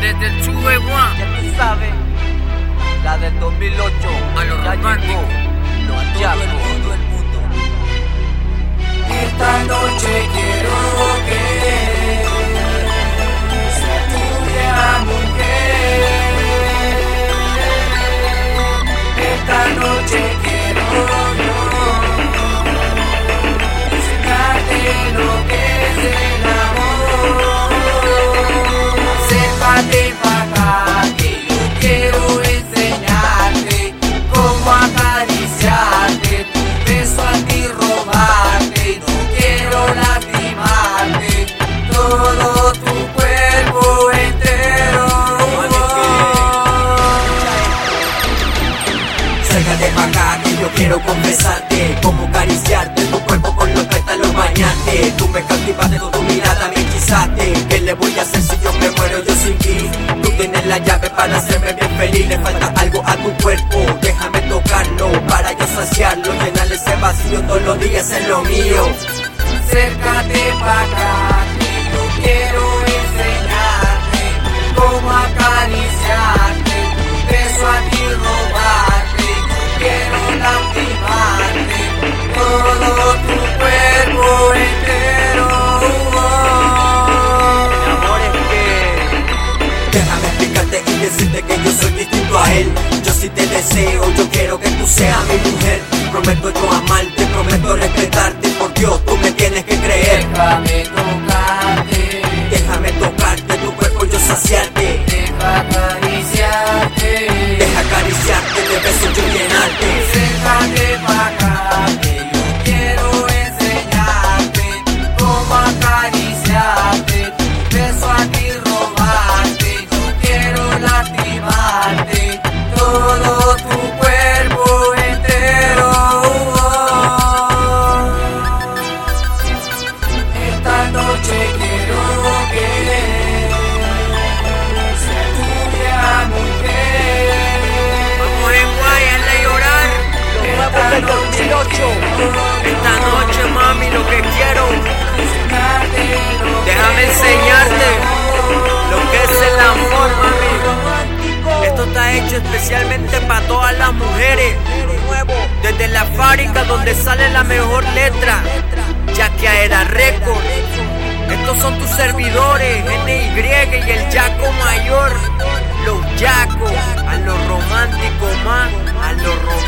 Desde el One. Ya tú sabes, la del 2008. A lo ya todo tu cuerpo entero. Acércate pa' acá que yo quiero confesarte. Cómo acariciarte tu cuerpo con los pétalos bañarte Tú me cautivaste con tu mirada, me hechizaste ¿Qué le voy a hacer si yo me muero yo sin ti? Tú tienes la llave para hacerme bien feliz. Le falta algo a tu cuerpo, déjame tocarlo. Para yo saciarlo, llenarle ese vacío Todos los días es lo mío. Acércate pa' acá deseo, yo quiero que tú seas mi mujer. Prometo yo amarte, Esta noche quiero que sea tuya mujer. Vamos en llorar. Del 2008. Esta noche, mami, lo que quiero. Déjame enseñarte lo que es el amor, mami. Esto está hecho especialmente para todas las mujeres. Desde la fábrica donde sale la mejor letra, Son tus servidores, NY y el Yaco Mayor. Los Yacos, a lo romántico más, a lo romántico.